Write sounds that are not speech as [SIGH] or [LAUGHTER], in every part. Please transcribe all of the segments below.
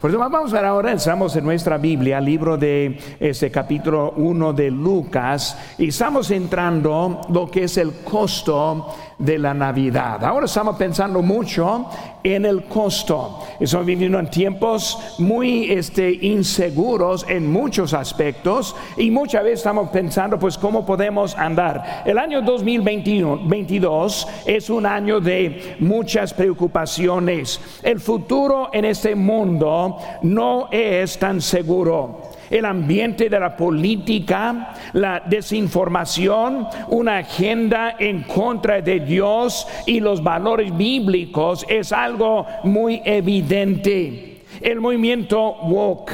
Por eso vamos a ver ahora, estamos en nuestra Biblia, libro de este capítulo 1 de Lucas, y estamos entrando lo que es el costo de la Navidad. Ahora estamos pensando mucho en el costo. Estamos viviendo en tiempos muy este, inseguros en muchos aspectos y muchas veces estamos pensando pues cómo podemos andar. El año 2022 es un año de muchas preocupaciones. El futuro en este mundo no es tan seguro el ambiente de la política, la desinformación, una agenda en contra de Dios y los valores bíblicos es algo muy evidente. El movimiento woke,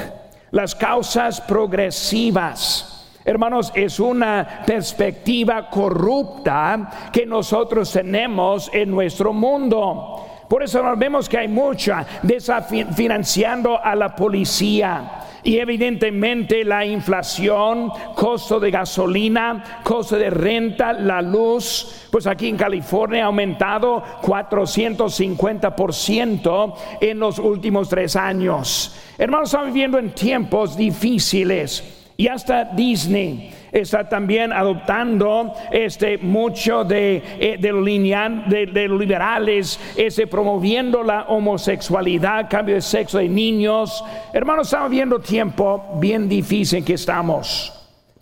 las causas progresivas. Hermanos, es una perspectiva corrupta que nosotros tenemos en nuestro mundo. Por eso vemos que hay mucha desfinanciando a la policía. Y evidentemente la inflación, costo de gasolina, costo de renta, la luz, pues aquí en California ha aumentado 450% en los últimos tres años. Hermanos, estamos viviendo en tiempos difíciles y hasta Disney está también adoptando este mucho de, eh, de, los liberales, este, promoviendo la homosexualidad, cambio de sexo de niños. Hermanos, estamos viendo tiempo bien difícil que estamos.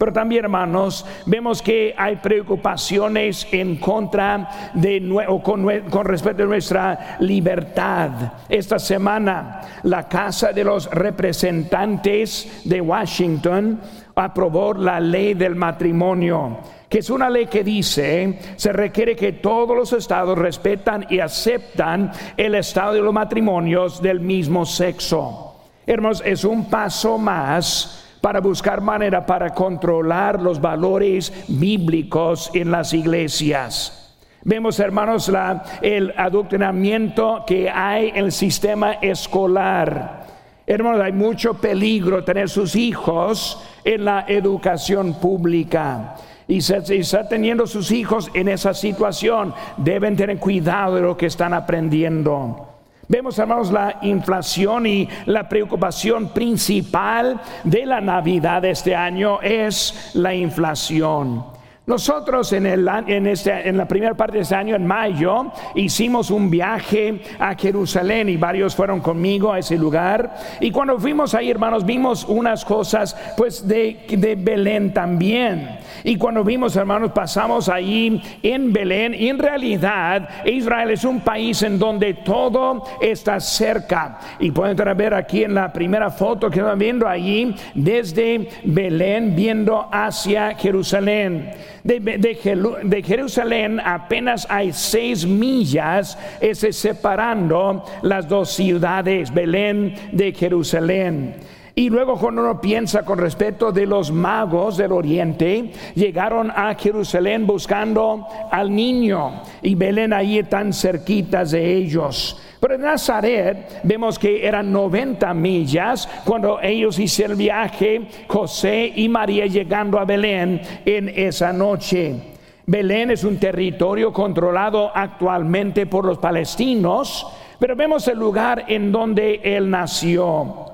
Pero también, hermanos, vemos que hay preocupaciones en contra de o con, con, respecto a nuestra libertad. Esta semana, la Casa de los Representantes de Washington aprobó la ley del matrimonio que es una ley que dice, se requiere que todos los estados respetan y aceptan el estado de los matrimonios del mismo sexo. Hermanos, es un paso más para buscar manera para controlar los valores bíblicos en las iglesias. Vemos, hermanos, la, el adoctrinamiento que hay en el sistema escolar Hermanos, hay mucho peligro tener sus hijos en la educación pública. Y si está teniendo sus hijos en esa situación, deben tener cuidado de lo que están aprendiendo. Vemos, hermanos, la inflación y la preocupación principal de la Navidad de este año es la inflación. Nosotros en, el, en, este, en, la primera parte de este año, en mayo, hicimos un viaje a Jerusalén y varios fueron conmigo a ese lugar. Y cuando fuimos ahí, hermanos, vimos unas cosas pues de, de Belén también. Y cuando vimos, hermanos, pasamos ahí en Belén. Y en realidad, Israel es un país en donde todo está cerca. Y pueden ver aquí en la primera foto que están viendo allí, desde Belén, viendo hacia Jerusalén de, Jerusalén apenas hay seis millas ese separando las dos ciudades, Belén de Jerusalén. Y luego cuando uno piensa con respecto de los magos del oriente, llegaron a Jerusalén buscando al niño y Belén ahí tan cerquitas de ellos. Pero en Nazaret vemos que eran 90 millas cuando ellos hicieron el viaje, José y María llegando a Belén en esa noche. Belén es un territorio controlado actualmente por los palestinos, pero vemos el lugar en donde él nació.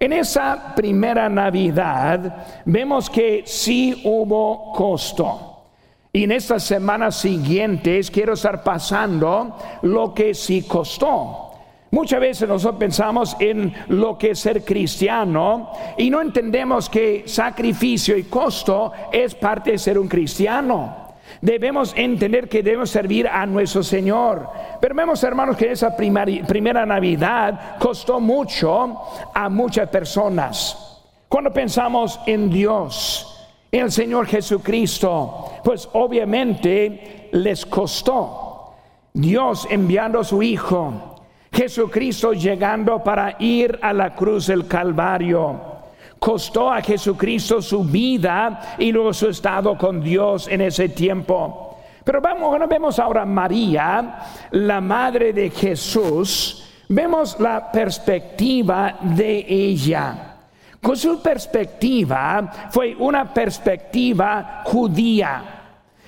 En esa primera Navidad vemos que sí hubo costo. Y en estas semanas siguientes quiero estar pasando lo que sí costó. Muchas veces nosotros pensamos en lo que es ser cristiano y no entendemos que sacrificio y costo es parte de ser un cristiano. Debemos entender que debemos servir a nuestro Señor. Pero vemos, hermanos, que esa primera Navidad costó mucho a muchas personas. Cuando pensamos en Dios, en el Señor Jesucristo, pues obviamente les costó. Dios enviando a su Hijo, Jesucristo llegando para ir a la cruz del Calvario. Costó a Jesucristo su vida y luego su estado con Dios en ese tiempo. Pero vamos, bueno, vemos ahora María, la madre de Jesús, vemos la perspectiva de ella. Con su perspectiva fue una perspectiva judía.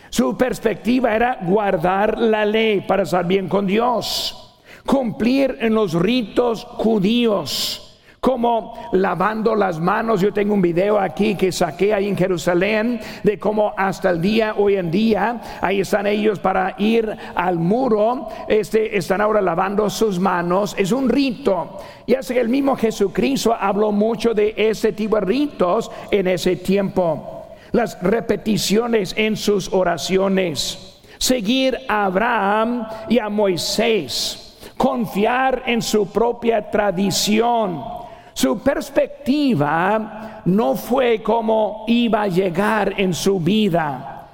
Su perspectiva era guardar la ley para estar bien con Dios, cumplir en los ritos judíos, como lavando las manos. Yo tengo un video aquí que saqué ahí en Jerusalén de cómo hasta el día hoy en día ahí están ellos para ir al muro, este están ahora lavando sus manos. Es un rito. Y así el mismo Jesucristo habló mucho de ese tipo de ritos en ese tiempo. Las repeticiones en sus oraciones. Seguir a Abraham y a Moisés. Confiar en su propia tradición su perspectiva no fue como iba a llegar en su vida.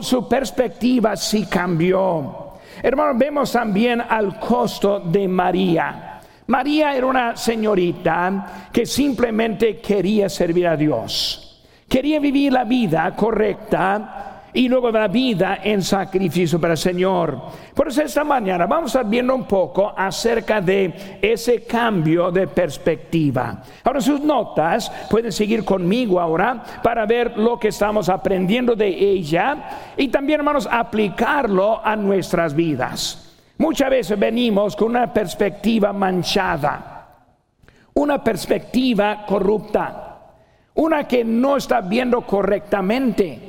Su perspectiva sí cambió. Hermanos, vemos también al costo de María. María era una señorita que simplemente quería servir a Dios. Quería vivir la vida correcta y luego la vida en sacrificio para el Señor. Por eso esta mañana vamos a estar viendo un poco acerca de ese cambio de perspectiva. Ahora sus notas pueden seguir conmigo ahora para ver lo que estamos aprendiendo de ella y también hermanos aplicarlo a nuestras vidas. Muchas veces venimos con una perspectiva manchada, una perspectiva corrupta, una que no está viendo correctamente.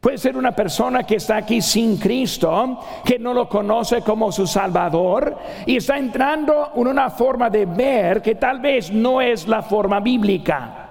Puede ser una persona que está aquí sin Cristo, que no lo conoce como su Salvador y está entrando en una forma de ver que tal vez no es la forma bíblica.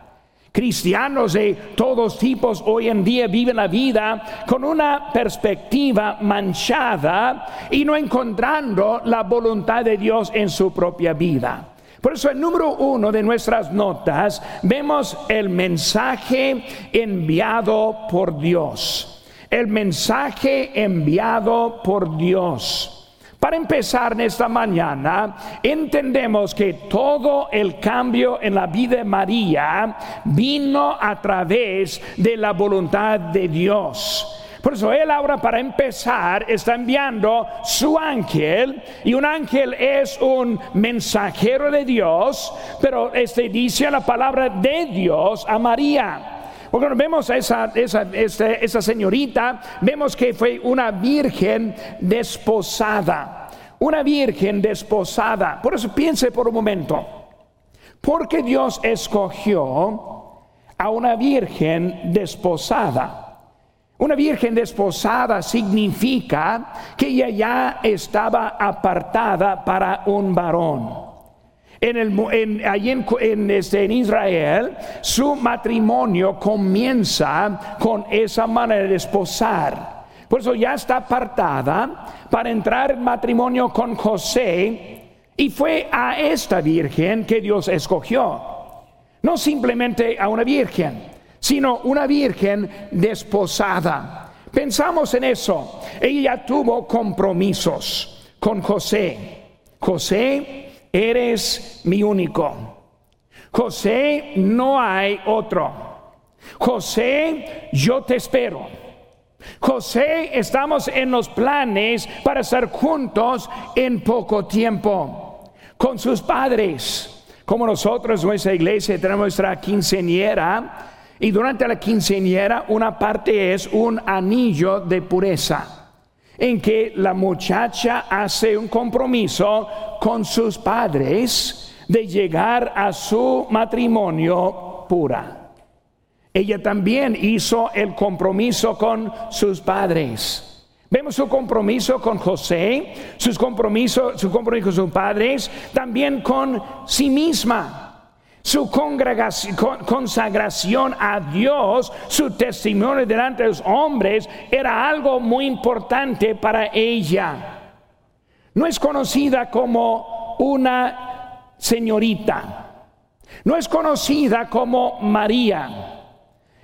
Cristianos de todos tipos hoy en día viven la vida con una perspectiva manchada y no encontrando la voluntad de Dios en su propia vida. Por eso el número uno de nuestras notas vemos el mensaje enviado por Dios. El mensaje enviado por Dios. Para empezar esta mañana, entendemos que todo el cambio en la vida de María vino a través de la voluntad de Dios. Por eso él ahora para empezar está enviando su ángel y un ángel es un mensajero de Dios, pero este dice la palabra de Dios a María. Porque vemos a esa, esa, este, esa señorita, vemos que fue una virgen desposada. Una virgen desposada. Por eso piense por un momento. Porque Dios escogió a una virgen desposada. Una virgen desposada significa que ella ya estaba apartada para un varón. En, el, en, este, en, Israel, su matrimonio comienza con esa manera de desposar. Por eso ya está apartada para entrar en matrimonio con José y fue a esta virgen que Dios escogió. No simplemente a una virgen sino una virgen desposada. Pensamos en eso. Ella tuvo compromisos con José. José, eres mi único. José, no hay otro. José, yo te espero. José, estamos en los planes para estar juntos en poco tiempo con sus padres. Como nosotros, nuestra iglesia, tenemos nuestra quinceñera y durante la quinceañera una parte es un anillo de pureza, en que la muchacha hace un compromiso con sus padres de llegar a su matrimonio pura. Ella también hizo el compromiso con sus padres. Vemos su compromiso con José, sus compromiso, su compromiso con sus padres, también con sí misma su consagración a Dios, su testimonio delante de los hombres, era algo muy importante para ella. No es conocida como una señorita, no es conocida como María,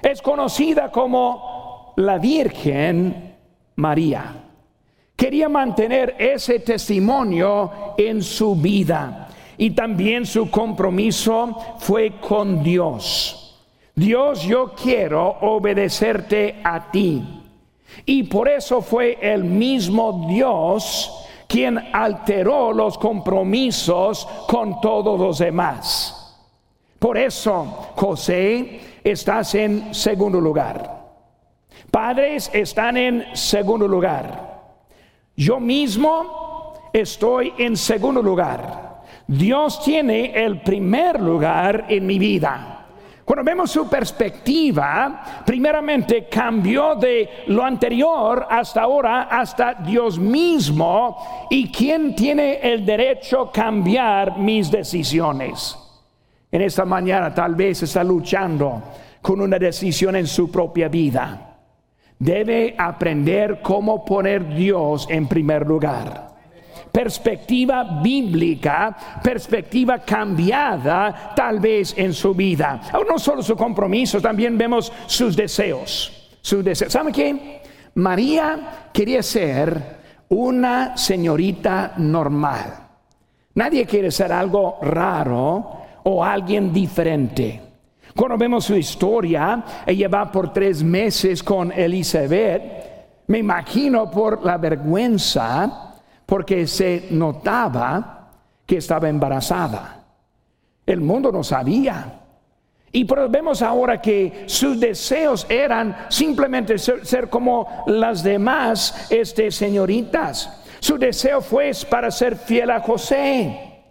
es conocida como la Virgen María. Quería mantener ese testimonio en su vida y también su compromiso fue con Dios. Dios, yo quiero obedecerte a ti. Y por eso fue el mismo Dios quien alteró los compromisos con todos los demás. Por eso, José, estás en segundo lugar. Padres están en segundo lugar. Yo mismo estoy en segundo lugar. Dios tiene el primer lugar en mi vida. Cuando vemos su perspectiva, primeramente cambió de lo anterior hasta ahora, hasta Dios mismo, y quién tiene el derecho a cambiar mis decisiones. En esta mañana tal vez está luchando con una decisión en su propia vida. Debe aprender cómo poner Dios en primer lugar perspectiva bíblica, perspectiva cambiada tal vez en su vida. No solo su compromiso, también vemos sus deseos. Sus deseos. ¿Saben qué? María quería ser una señorita normal. Nadie quiere ser algo raro o alguien diferente. Cuando vemos su historia, ella va por tres meses con Elizabeth. Me imagino por la vergüenza porque se notaba que estaba embarazada. El mundo no sabía. Y vemos ahora que sus deseos eran simplemente ser, como las demás este, señoritas. Su deseo fue para ser fiel a José.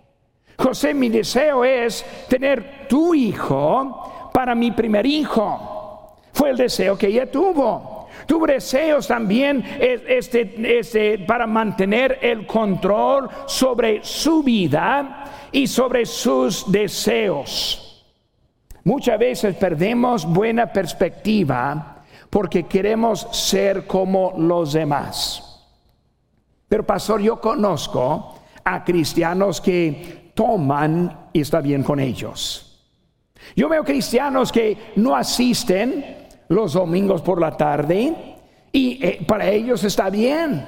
José, mi deseo es tener tu hijo para mi primer hijo. Fue el deseo que ella tuvo. Tuvo deseos también este, este, para mantener el control sobre su vida y sobre sus deseos. Muchas veces perdemos buena perspectiva porque queremos ser como los demás. Pero pastor, yo conozco a cristianos que toman y está bien con ellos. Yo veo cristianos que no asisten los domingos por la tarde y eh, para ellos está bien.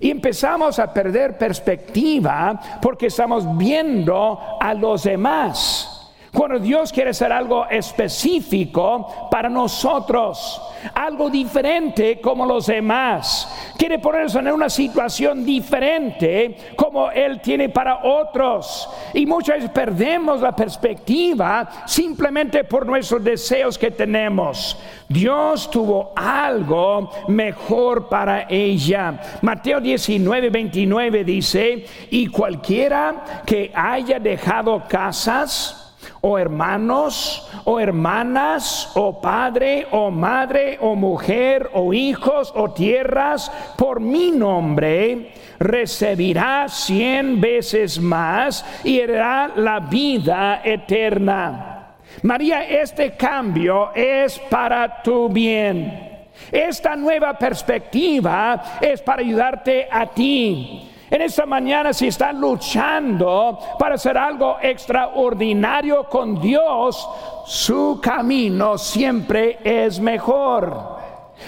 Y empezamos a perder perspectiva porque estamos viendo a los demás. Cuando Dios quiere hacer algo específico para nosotros, algo diferente como los demás, quiere ponernos en una situación diferente como Él tiene para otros. Y muchas veces perdemos la perspectiva simplemente por nuestros deseos que tenemos. Dios tuvo algo mejor para ella. Mateo 19, 29 dice, y cualquiera que haya dejado casas, o hermanos, o hermanas, o padre, o madre, o mujer, o hijos, o tierras, por mi nombre, recibirá cien veces más y heredará la vida eterna. María, este cambio es para tu bien. Esta nueva perspectiva es para ayudarte a ti. En esta mañana si están luchando para hacer algo extraordinario con Dios, su camino siempre es mejor.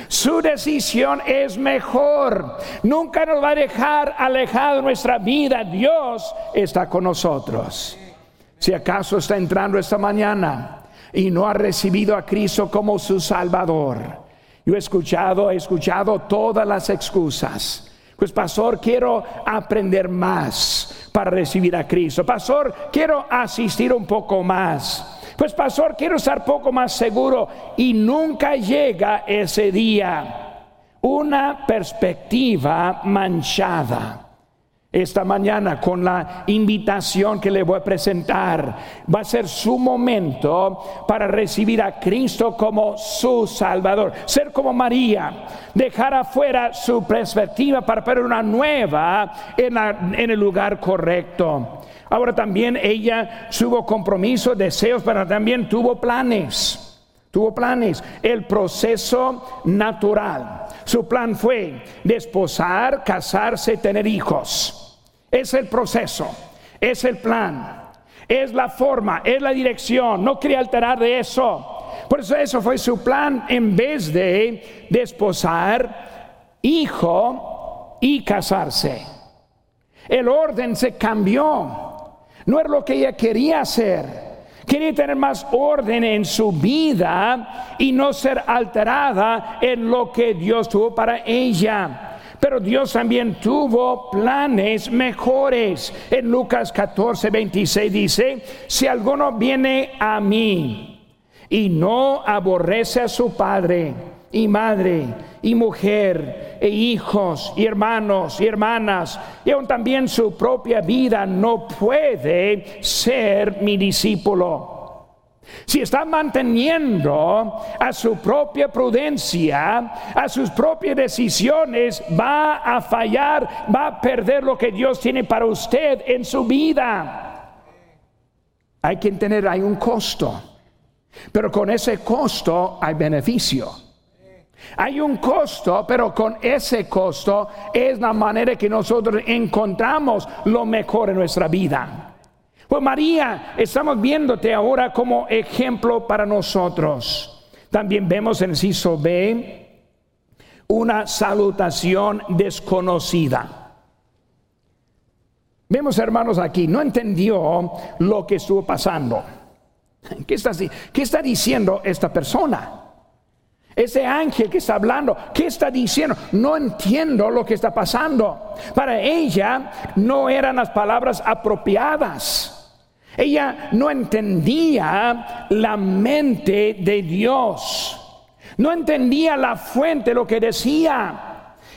Su decisión es mejor. Nunca nos va a dejar alejado de nuestra vida. Dios está con nosotros. Si acaso está entrando esta mañana y no ha recibido a Cristo como su Salvador. Yo he escuchado, he escuchado todas las excusas pues pastor, quiero aprender más para recibir a Cristo. Pastor, quiero asistir un poco más. Pues pastor, quiero estar poco más seguro y nunca llega ese día. Una perspectiva manchada esta mañana con la invitación que le voy a presentar. Va a ser su momento para recibir a Cristo como su Salvador. Ser como María, dejar afuera su perspectiva para poner una nueva en, en el lugar correcto. Ahora también ella tuvo compromisos, deseos, pero también tuvo planes. Tuvo planes, el proceso natural. Su plan fue desposar, casarse, tener hijos. Es el proceso, es el plan, es la forma, es la dirección. No quería alterar de eso. Por eso eso fue su plan en vez de desposar, hijo y casarse. El orden se cambió. No era lo que ella quería hacer. Quería tener más orden en su vida y no ser alterada en lo que Dios tuvo para ella. Pero Dios también tuvo planes mejores. En Lucas 14, 26 dice, si alguno viene a mí y no aborrece a su padre y madre y mujer e hijos y hermanos y hermanas y aún también su propia vida no puede ser mi discípulo. Si está manteniendo a su propia prudencia, a sus propias decisiones, va a fallar, va a perder lo que Dios tiene para usted en su vida. Hay que entender, hay un costo, pero con ese costo hay beneficio. Hay un costo, pero con ese costo es la manera que nosotros encontramos lo mejor en nuestra vida. Pues María, estamos viéndote ahora como ejemplo para nosotros. También vemos en ciso B una salutación desconocida. Vemos hermanos aquí, no entendió lo que estuvo pasando. ¿Qué está, ¿Qué está diciendo esta persona? Ese ángel que está hablando, ¿qué está diciendo? No entiendo lo que está pasando. Para ella no eran las palabras apropiadas. Ella no entendía la mente de Dios. No entendía la fuente, lo que decía.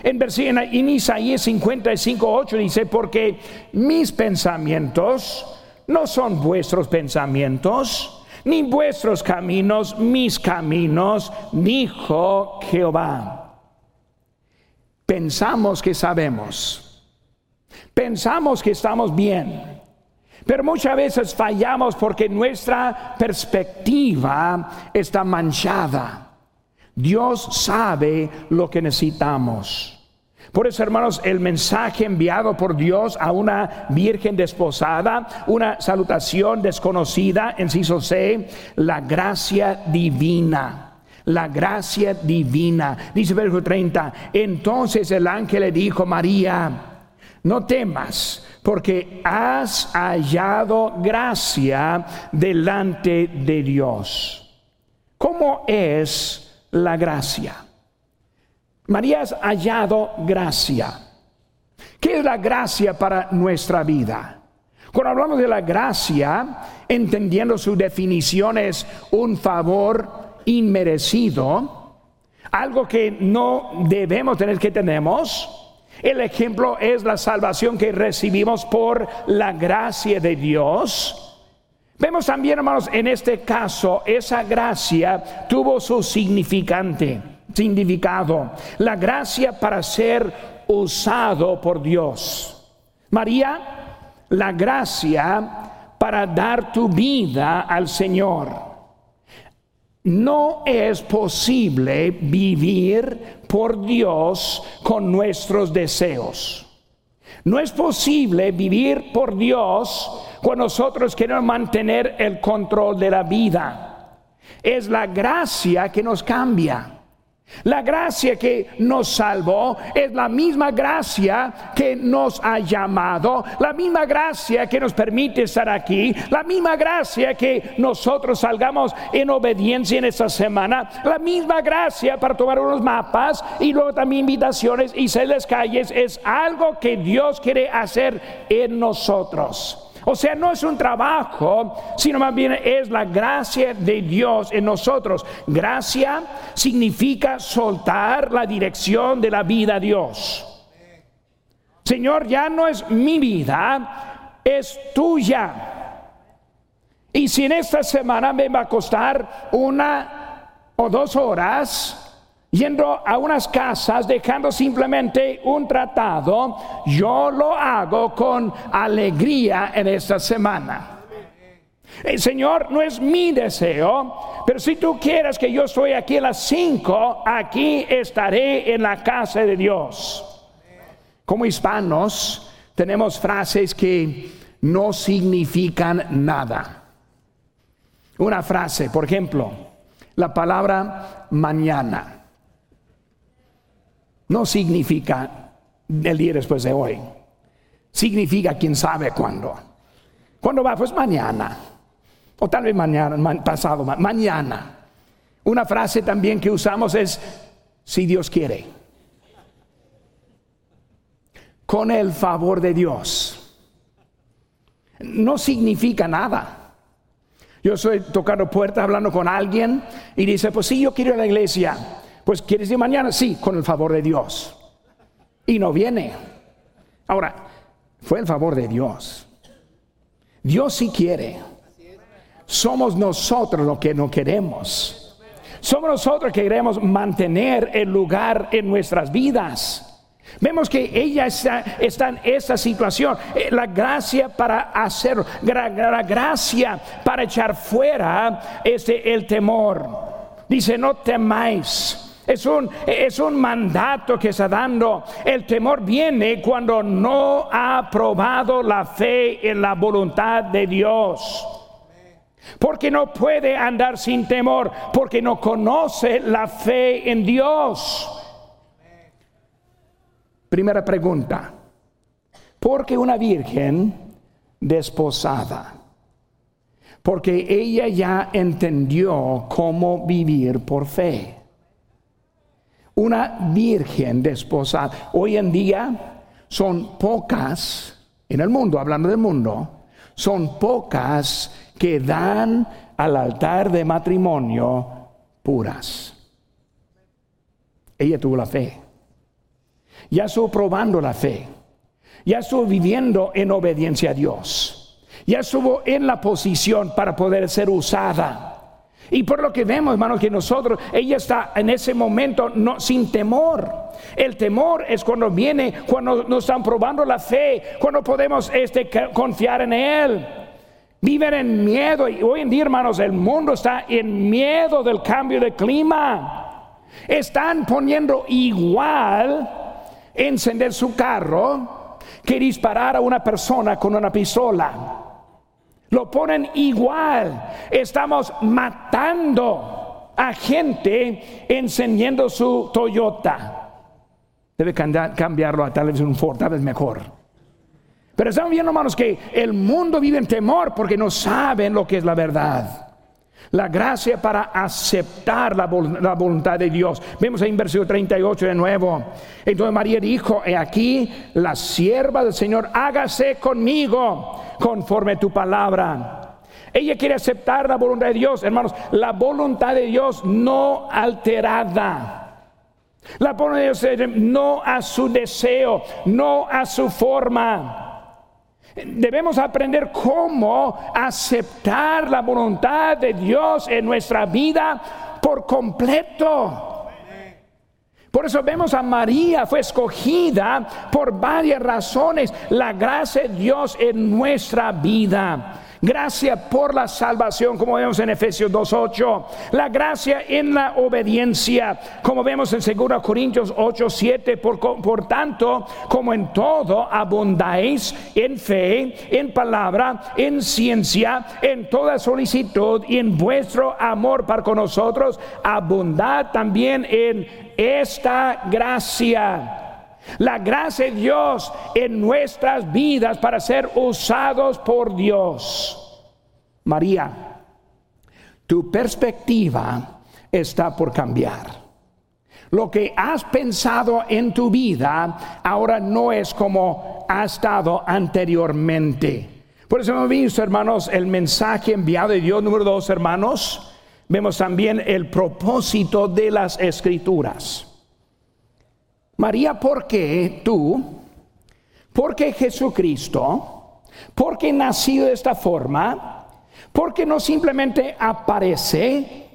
En, en Isaías 55, 8 dice, porque mis pensamientos no son vuestros pensamientos, ni vuestros caminos, mis caminos, dijo Jehová. Pensamos que sabemos, pensamos que estamos bien, pero muchas veces fallamos porque nuestra perspectiva está manchada. Dios sabe lo que necesitamos. Por eso, hermanos, el mensaje enviado por Dios a una virgen desposada, una salutación desconocida, en C, la gracia divina. La gracia divina. Dice verso 30, entonces el ángel le dijo, María, no temas porque has hallado gracia delante de Dios. ¿Cómo es la gracia? María has hallado gracia. ¿Qué es la gracia para nuestra vida? Cuando hablamos de la gracia, entendiendo su definición es un favor inmerecido, algo que no debemos tener que tenemos, el ejemplo es la salvación que recibimos por la gracia de Dios. Vemos también, hermanos, en este caso, esa gracia tuvo su significante, significado. La gracia para ser usado por Dios. María, la gracia para dar tu vida al Señor. No es posible vivir por Dios con nuestros deseos. No es posible vivir por Dios cuando nosotros queremos mantener el control de la vida. Es la gracia que nos cambia. La gracia que nos salvó es la misma gracia que nos ha llamado, la misma gracia que nos permite estar aquí, la misma gracia que nosotros salgamos en obediencia en esta semana, la misma gracia para tomar unos mapas y luego también invitaciones y las calles es algo que Dios quiere hacer en nosotros. O sea, no es un trabajo, sino más bien es la gracia de Dios en nosotros. Gracia significa soltar la dirección de la vida a Dios. Señor, ya no es mi vida, es tuya. Y si en esta semana me va a costar una o dos horas, yendo a unas casas, dejando simplemente un tratado, yo lo hago con alegría en esta semana. El Señor no es mi deseo, pero si tú quieres que yo estoy aquí a las cinco, aquí estaré en la casa de Dios. Como hispanos tenemos frases que no significan nada. Una frase, por ejemplo, la palabra mañana no significa el día después de hoy. Significa quién sabe cuándo. ¿Cuándo va? Pues mañana. O tal vez mañana, pasado, mañana. Una frase también que usamos es, si Dios quiere. Con el favor de Dios. No significa nada. Yo estoy tocando puertas hablando con alguien y dice, pues sí, yo quiero ir a la iglesia. Pues quieres ir mañana, sí, con el favor de Dios. y no viene. Ahora, fue el favor de Dios. Dios sí quiere. Somos nosotros los que no queremos. Somos nosotros que queremos mantener el lugar en nuestras vidas. Vemos que ella está, en esa situación. Eh, la gracia para hacer, la gracia para echar fuera este, el temor. Dice, no temáis. Es un, es un mandato que está dando. El temor viene cuando no ha probado la fe en la voluntad de Dios. Porque no puede andar sin temor, porque no conoce la fe en Dios. Primera pregunta. ¿Por qué una virgen desposada? Porque ella ya entendió cómo vivir por fe. Una virgen desposada. Hoy en día son pocas, en el mundo, hablando del mundo, son pocas que dan al altar de matrimonio puras. Ella tuvo la fe. Ya estuvo probando la fe. Ya estuvo viviendo en obediencia a Dios. Ya estuvo en la posición para poder ser usada. Y por lo que vemos, hermanos, que nosotros, ella está en ese momento sin temor. El temor es cuando viene, cuando nos están probando la fe, cuando podemos este, confiar en Él. Viven en miedo y hoy en día, hermanos, el mundo está en miedo del cambio de clima. Están poniendo igual encender su carro que disparar a una persona con una pistola. Lo ponen igual. Estamos matando a gente encendiendo su Toyota. Debe cambiarlo a tal vez un Ford, tal vez mejor. Pero estamos viendo, hermanos, que el mundo vive en temor porque no saben lo que es la verdad. La gracia para aceptar la, voluntad de Dios. Vemos en versículo 38 de nuevo. Entonces María dijo, he aquí, la sierva del Señor, hágase conmigo conforme tu palabra. Ella quiere aceptar la voluntad de Dios, hermanos, la voluntad de Dios no alterada. La voluntad de Dios no a su deseo, no a su forma. Debemos aprender cómo aceptar la voluntad de Dios en nuestra vida por completo. Por eso vemos a María, fue escogida por varias razones, la gracia de Dios en nuestra vida. Gracia por la salvación, como vemos en Efesios 2.8. La gracia en la obediencia, como vemos en 2 Corintios 8.7. Por, por tanto, como en todo abundáis en fe, en palabra, en ciencia, en toda solicitud y en vuestro amor para con nosotros, abundad también en esta gracia la gracia de Dios en nuestras vidas para ser usados por Dios. María, tu perspectiva está por cambiar. Lo que has pensado en tu vida ahora no es como ha estado anteriormente. Por eso hemos visto, hermanos, el mensaje enviado de Dios número dos, hermanos. Vemos también el propósito de las escrituras. María, ¿por qué tú? ¿Por qué Jesucristo? ¿Por qué nacido de esta forma? ¿Por qué no simplemente aparece?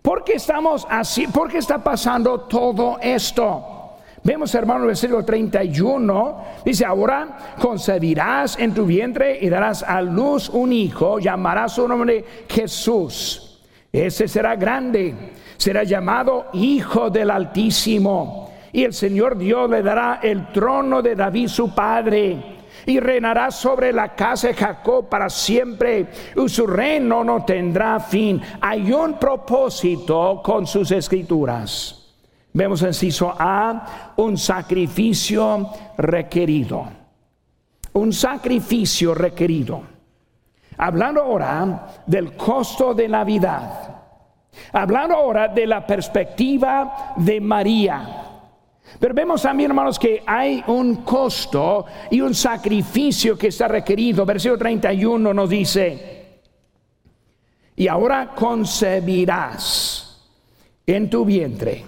¿Por qué estamos así? ¿Por qué está pasando todo esto? Vemos, hermano, el versículo 31, dice, ahora concebirás en tu vientre y darás a luz un hijo, llamarás su nombre Jesús. Ese será grande, será llamado Hijo del Altísimo y el Señor Dios le dará el trono de David su padre y reinará sobre la casa de Jacob para siempre y su reino no tendrá fin. Hay un propósito con sus escrituras. Vemos en Ciso A un sacrificio requerido. Un sacrificio requerido. Hablando ahora del costo de la vida. Hablando ahora de la perspectiva de María. Pero vemos también, hermanos, que hay un costo y un sacrificio que está requerido. Versículo 31 nos dice, y ahora concebirás en tu vientre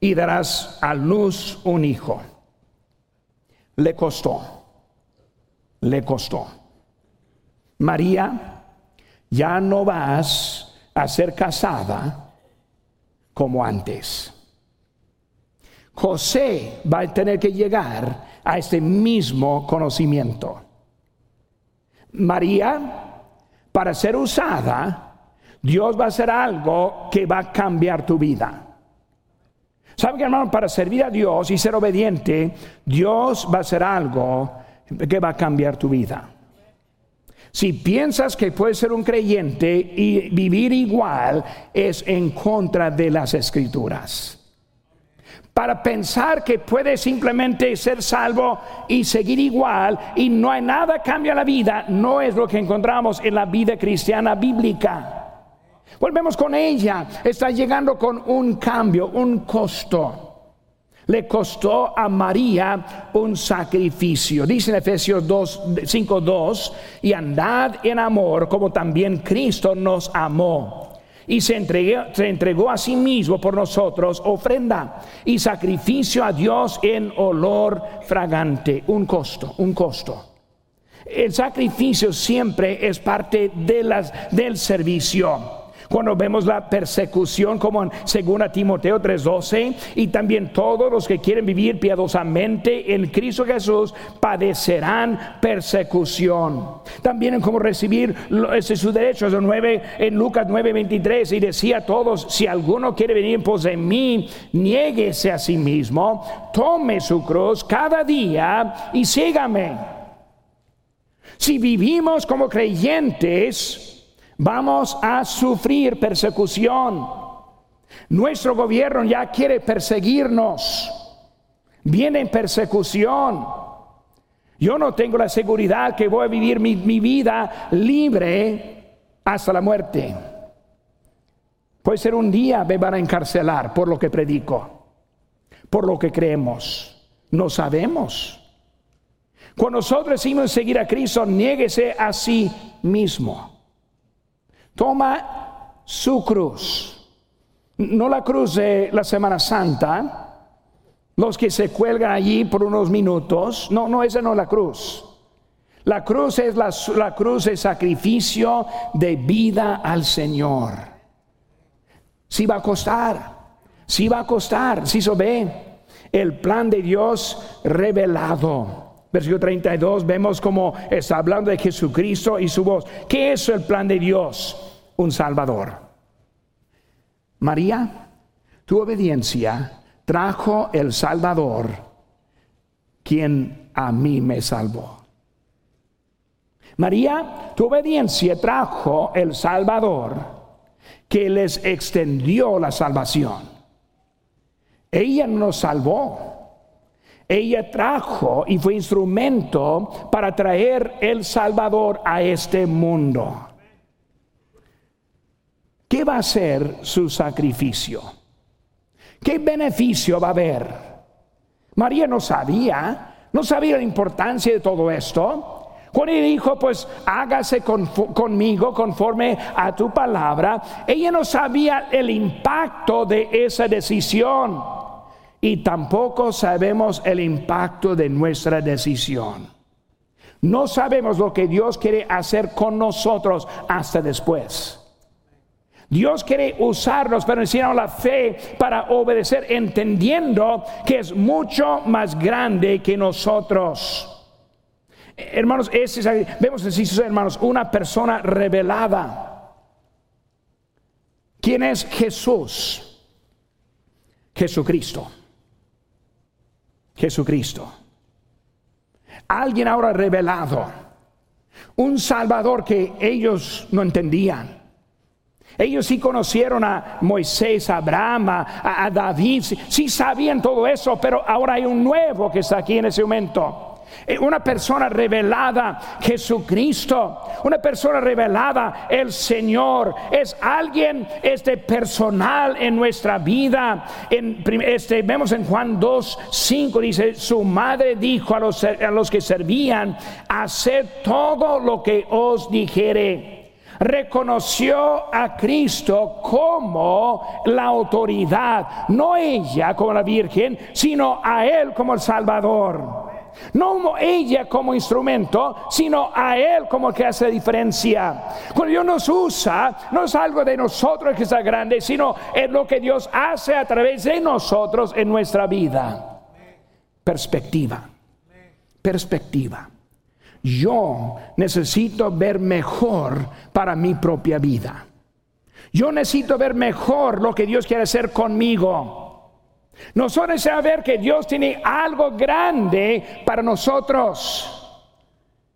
y darás a luz un hijo. le costó, le costó. María, ya no vas a ser casada como antes. José va a tener que llegar a este mismo conocimiento. María, para ser usada, Dios va a hacer algo que va a cambiar tu vida. ¿Sabe que hermano? Para servir a Dios y ser obediente, Dios va a hacer algo que va a cambiar tu vida. Si piensas que puedes ser un creyente y vivir igual, es en contra de las escrituras. Para pensar que puedes simplemente ser salvo y seguir igual y no hay nada cambia la vida, no es lo que encontramos en la vida cristiana bíblica. Volvemos con ella. Está llegando con un cambio, un costo. Le costó a María un sacrificio. Dice en Efesios 2, 5, 2, y andad en amor como también Cristo nos amó. Y se entregó, se entregó a sí mismo por nosotros ofrenda y sacrificio a Dios en olor fragante. Un costo, un costo. El sacrificio siempre es parte de las, del servicio. Cuando vemos la persecución como en 2 Timoteo 3:12 y también todos los que quieren vivir piadosamente en Cristo Jesús padecerán persecución. También en cómo recibir ese su derecho, es 9 en Lucas 9:23 y decía a todos, si alguno quiere venir en pos de mí, niéguese a sí mismo, tome su cruz cada día y sígame. Si vivimos como creyentes, Vamos a sufrir persecución. Nuestro gobierno ya quiere perseguirnos. Viene persecución. Yo no tengo la seguridad que voy a vivir mi, vida libre hasta la muerte. Puede ser un día me van a encarcelar por lo que predico, por lo que creemos. No sabemos. Cuando nosotros decimos seguir a Cristo, niéguese a sí mismo toma su cruz. No la cruz de la Semana Santa, los que se cuelgan allí por unos minutos. No, no, esa no es la cruz. La cruz es la, cruz de sacrificio de vida al Señor. Si va a costar, si va a costar, si se ve el plan de Dios revelado. Versículo 32, vemos como está hablando de Jesucristo y su voz. ¿Qué es el plan de Dios? Un Salvador. María, tu obediencia trajo el Salvador, quien a mí me salvó. María, tu obediencia trajo el Salvador, que les extendió la salvación. Ella nos salvó. Ella trajo y fue instrumento para traer el Salvador a este mundo. ¿Qué va a ser su sacrificio? ¿Qué beneficio va a haber? María no sabía, no sabía la importancia de todo esto. Cuando ella dijo, pues hágase conmigo conforme a tu palabra, ella no sabía el impacto de esa decisión. Y tampoco sabemos el impacto de nuestra decisión. No sabemos lo que Dios quiere hacer con nosotros hasta después. Dios quiere usarnos para enseñar la fe, para obedecer, entendiendo que es mucho más grande que nosotros. Hermanos, vemos en hermanos, una persona revelada. ¿Quién es Jesús? Jesucristo. Jesucristo. Alguien ahora revelado. Un Salvador que ellos no entendían ellos sí conocieron a Moisés, a Abraham, a, David, sí, sabían todo eso, pero ahora hay un nuevo que está aquí en ese momento. Eh, una persona revelada, Jesucristo, una persona revelada, el Señor, es alguien este personal en nuestra vida. En, este, vemos en Juan 2, 5, dice, su madre dijo a los, a los que servían, haced todo lo que os dijere reconoció a Cristo como la autoridad, no ella como la Virgen, sino a Él como el Salvador. No ella como instrumento, sino a Él como que hace diferencia. Cuando Dios nos usa, no es algo de nosotros que está grande, sino es lo que Dios hace a través de nosotros en nuestra vida. Perspectiva. Perspectiva. Yo necesito ver mejor para mi propia vida. Yo necesito ver mejor lo que Dios quiere hacer conmigo. Nosotros necesitamos ver que Dios tiene algo grande para nosotros,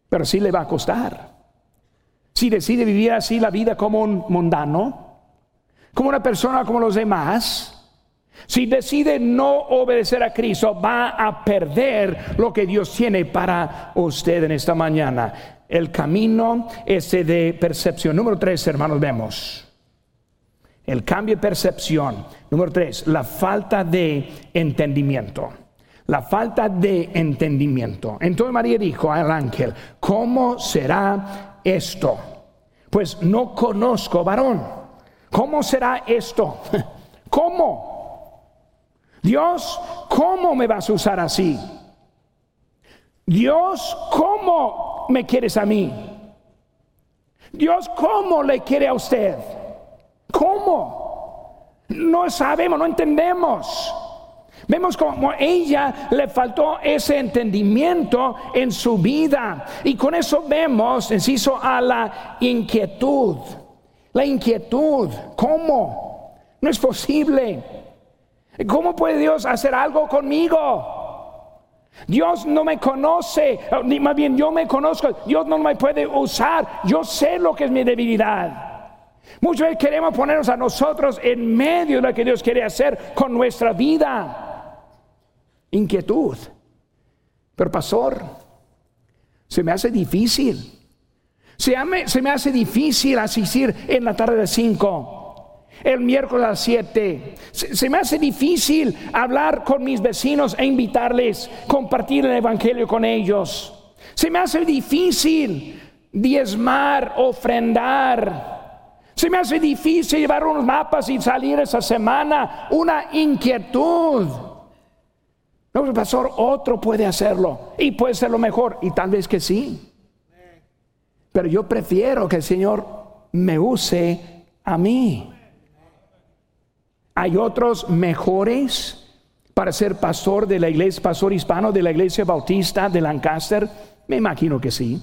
pero sí le va a costar. Si decide vivir así la vida como un mundano, como una persona como los demás, si decide no obedecer a Cristo, va a perder lo que Dios tiene para usted en esta mañana. El camino ese de percepción. Número tres, hermanos, vemos. El cambio de percepción. Número tres, la falta de entendimiento. La falta de entendimiento. Entonces María dijo al ángel, ¿cómo será esto? Pues no conozco varón. ¿Cómo será esto? [LAUGHS] ¿Cómo? Dios, ¿cómo me vas a usar así? Dios, ¿cómo me quieres a mí? Dios, ¿cómo le quiere a usted? ¿Cómo? No sabemos, no entendemos. Vemos como ella le faltó ese entendimiento en su vida. Y con eso vemos, inciso, a la inquietud. La inquietud. ¿Cómo? No es posible. ¿Cómo puede Dios hacer algo conmigo? Dios no me conoce, ni más bien yo me conozco, Dios no me puede usar, yo sé lo que es mi debilidad. Muchas veces queremos ponernos a nosotros en medio de lo que Dios quiere hacer con nuestra vida. Inquietud. Pero pastor, se me hace difícil. Se me, se me hace difícil asistir en la tarde de cinco el miércoles a las 7. Se, me hace difícil hablar con mis vecinos e invitarles, compartir el Evangelio con ellos. Se me hace difícil diezmar, ofrendar. Se me hace difícil llevar unos mapas y salir esa semana. Una inquietud. No, pastor, otro puede hacerlo y puede ser lo mejor y tal vez que sí. Pero yo prefiero que el Señor me use a mí. ¿Hay otros mejores para ser pastor de la iglesia, pastor hispano de la iglesia bautista de Lancaster? Me imagino que sí.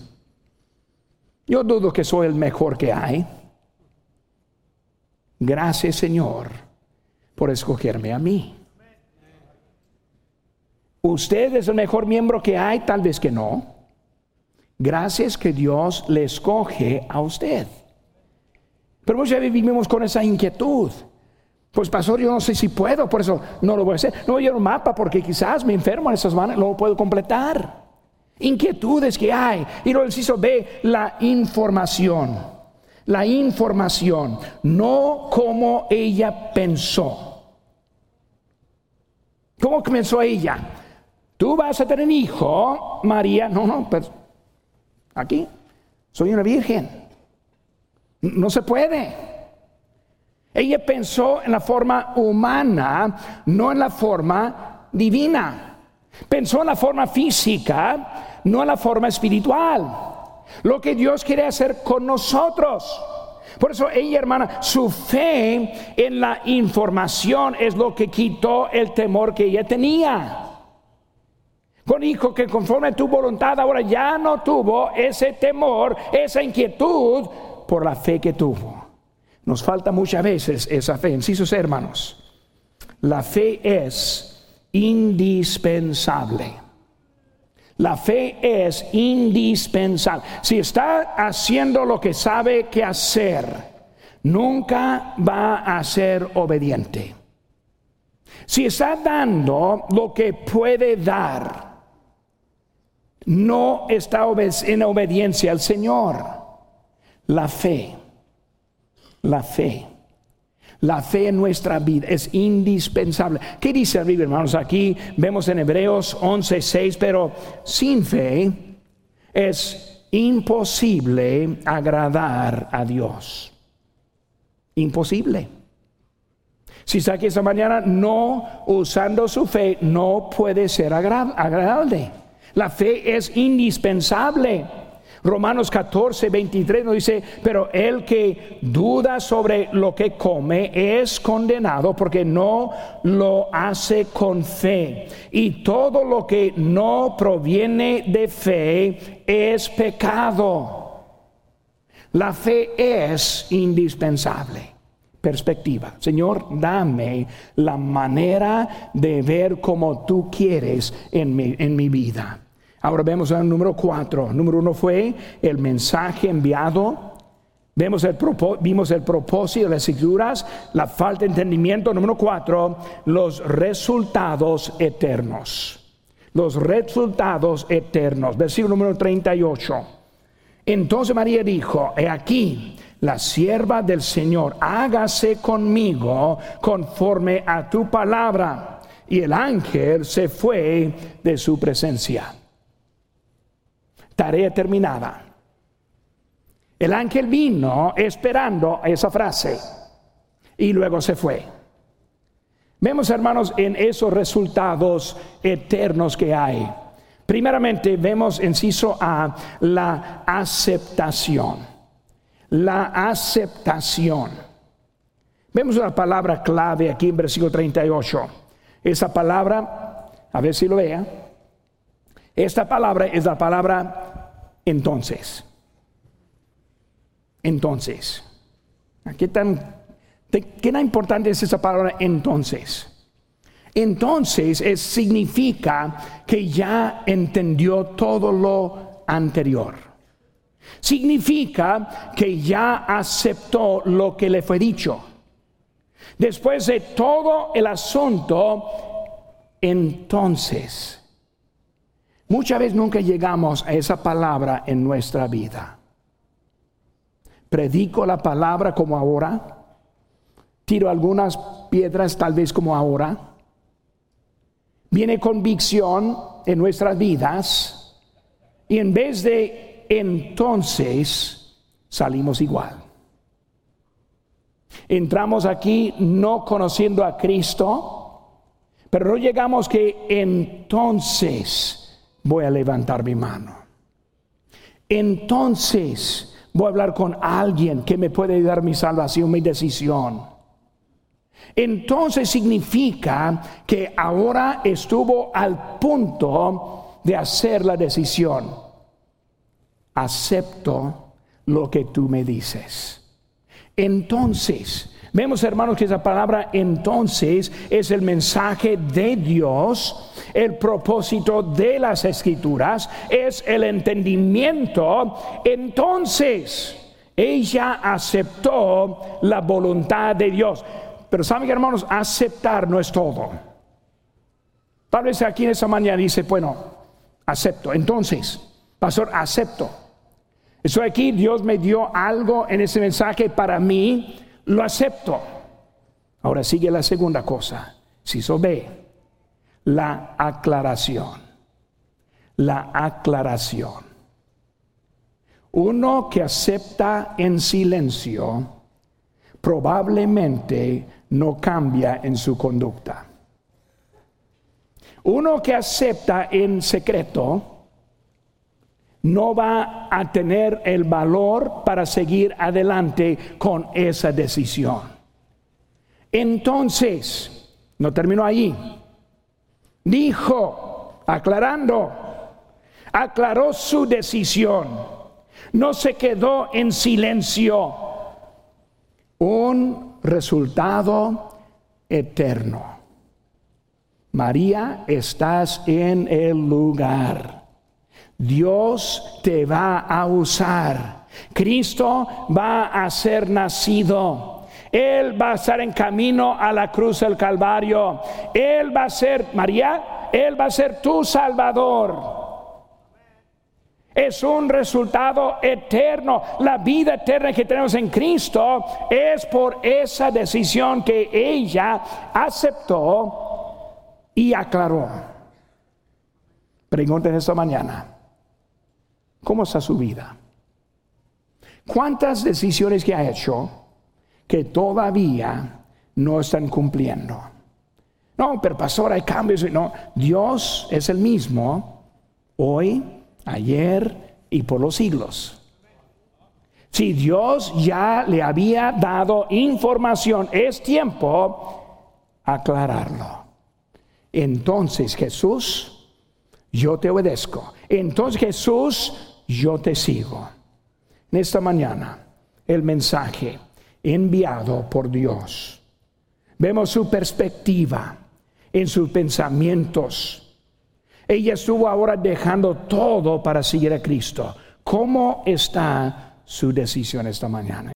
Yo dudo que soy el mejor que hay. Gracias Señor por escogerme a mí. ¿Usted es el mejor miembro que hay? Tal vez que no. Gracias que Dios le escoge a usted. Pero muchas veces vivimos con esa inquietud. Pues pastor, yo no sé si puedo, por eso no lo voy a hacer. No voy a un mapa porque quizás me enfermo en esas manos, no lo puedo completar. Inquietudes que hay. Y luego inciso B, la información. La información, no como ella pensó. ¿Cómo comenzó ella? Tú vas a tener hijo, María. No, no, pues aquí soy una virgen. No se puede. Ella pensó en la forma humana, no en la forma divina. Pensó en la forma física, no en la forma espiritual. Lo que Dios quiere hacer con nosotros. Por eso ella, hermana, su fe en la información es lo que quitó el temor que ella tenía. Con hijo que conforme a tu voluntad ahora ya no tuvo ese temor, esa inquietud por la fe que tuvo. Nos falta muchas veces esa fe. En sus hermanos, la fe es indispensable. La fe es indispensable. Si está haciendo lo que sabe que hacer, nunca va a ser obediente. Si está dando lo que puede dar, no está en obediencia al Señor. La fe la fe. La fe en nuestra vida es indispensable. ¿Qué dice el Biblia, hermanos? Aquí vemos en Hebreos 11:6, pero sin fe es imposible agradar a Dios. Imposible. Si está aquí esta mañana no usando su fe, no puede ser agradable. La fe es indispensable. Romanos 14, 23 nos dice, pero el que duda sobre lo que come es condenado porque no lo hace con fe. Y todo lo que no proviene de fe es pecado. La fe es indispensable. Perspectiva. Señor, dame la manera de ver como tú quieres en mi, en mi vida. Ahora vemos el número cuatro. Número uno fue el mensaje enviado. Vemos el, vimos el propósito de las escrituras, la falta de entendimiento. Número cuatro, los resultados eternos. Los resultados eternos. Versículo número 38. Entonces María dijo, he aquí, la sierva del Señor, hágase conmigo conforme a tu palabra. Y el ángel se fue de su presencia. Tarea terminada. El ángel vino esperando esa frase y luego se fue. Vemos, hermanos, en esos resultados eternos que hay. Primeramente, vemos, inciso A, la aceptación. La aceptación. Vemos una palabra clave aquí en versículo 38. Esa palabra, a ver si lo vea. Esta palabra es la palabra entonces. Entonces. ¿Qué tan, qué tan importante es esa palabra entonces? Entonces es, significa que ya entendió todo lo anterior. Significa que ya aceptó lo que le fue dicho. Después de todo el asunto, entonces Muchas veces nunca llegamos a esa palabra en nuestra vida. Predico la palabra como ahora. Tiro algunas piedras tal vez como ahora. Viene convicción en nuestras vidas. Y en vez de entonces salimos igual. Entramos aquí no conociendo a Cristo, pero no llegamos que entonces voy a levantar mi mano. Entonces voy a hablar con alguien que me puede dar mi salvación, mi decisión. Entonces significa que ahora estuvo al punto de hacer la decisión. Acepto lo que tú me dices. Entonces, vemos hermanos que esa palabra entonces es el mensaje de Dios el propósito de las escrituras es el entendimiento, entonces ella aceptó la voluntad de Dios. Pero saben hermanos, aceptar no es todo. Tal vez aquí en esa mañana dice, bueno, acepto. Entonces, pastor, acepto. Estoy aquí, Dios me dio algo en ese mensaje para mí, lo acepto. Ahora sigue la segunda cosa. Si eso ve, la aclaración. La aclaración. Uno que acepta en silencio probablemente no cambia en su conducta. Uno que acepta en secreto no va a tener el valor para seguir adelante con esa decisión. Entonces, no termino allí dijo, aclarando, aclaró su decisión, no se quedó en silencio, un resultado eterno. María, estás en el lugar. Dios te va a usar. Cristo va a ser nacido. Él va a estar en camino a la cruz del Calvario. Él va a ser, María, Él va a ser tu Salvador. Es un resultado eterno. La vida eterna que tenemos en Cristo es por esa decisión que ella aceptó y aclaró. Pregunten esta mañana, ¿cómo está su vida? ¿Cuántas decisiones que ha hecho que todavía no están cumpliendo. No, pero pastor, hay cambios. No, Dios es el mismo hoy, ayer y por los siglos. Si Dios ya le había dado información, es tiempo aclararlo. Entonces Jesús, yo te obedezco. Entonces Jesús, yo te sigo. En esta mañana, el mensaje enviado por Dios. Vemos su perspectiva en sus pensamientos. Ella estuvo ahora dejando todo para seguir a Cristo. ¿Cómo está su decisión esta mañana?